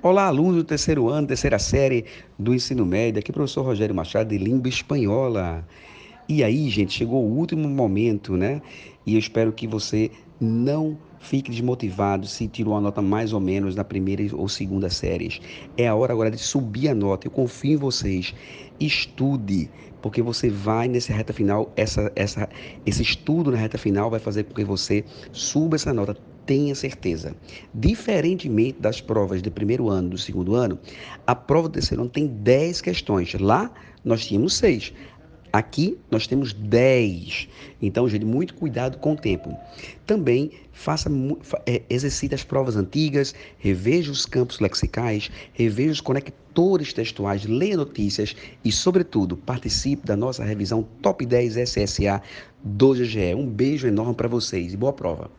Olá, aluno do terceiro ano, terceira série do ensino médio. Aqui é o professor Rogério Machado, de língua espanhola. E aí, gente, chegou o último momento, né? E eu espero que você não fique desmotivado se tirou uma nota mais ou menos na primeira ou segunda séries. É a hora agora de subir a nota. Eu confio em vocês. Estude, porque você vai nessa reta final, essa, essa, esse estudo na reta final vai fazer com que você suba essa nota tenha certeza. Diferentemente das provas de primeiro ano, do segundo ano, a prova do terceiro ano tem 10 questões. Lá nós tínhamos 6. Aqui nós temos 10. Então, gente, muito cuidado com o tempo. Também faça é, exercite as provas antigas, reveja os campos lexicais, reveja os conectores textuais, leia notícias e, sobretudo, participe da nossa revisão Top 10 SSA do GGE. Um beijo enorme para vocês e boa prova.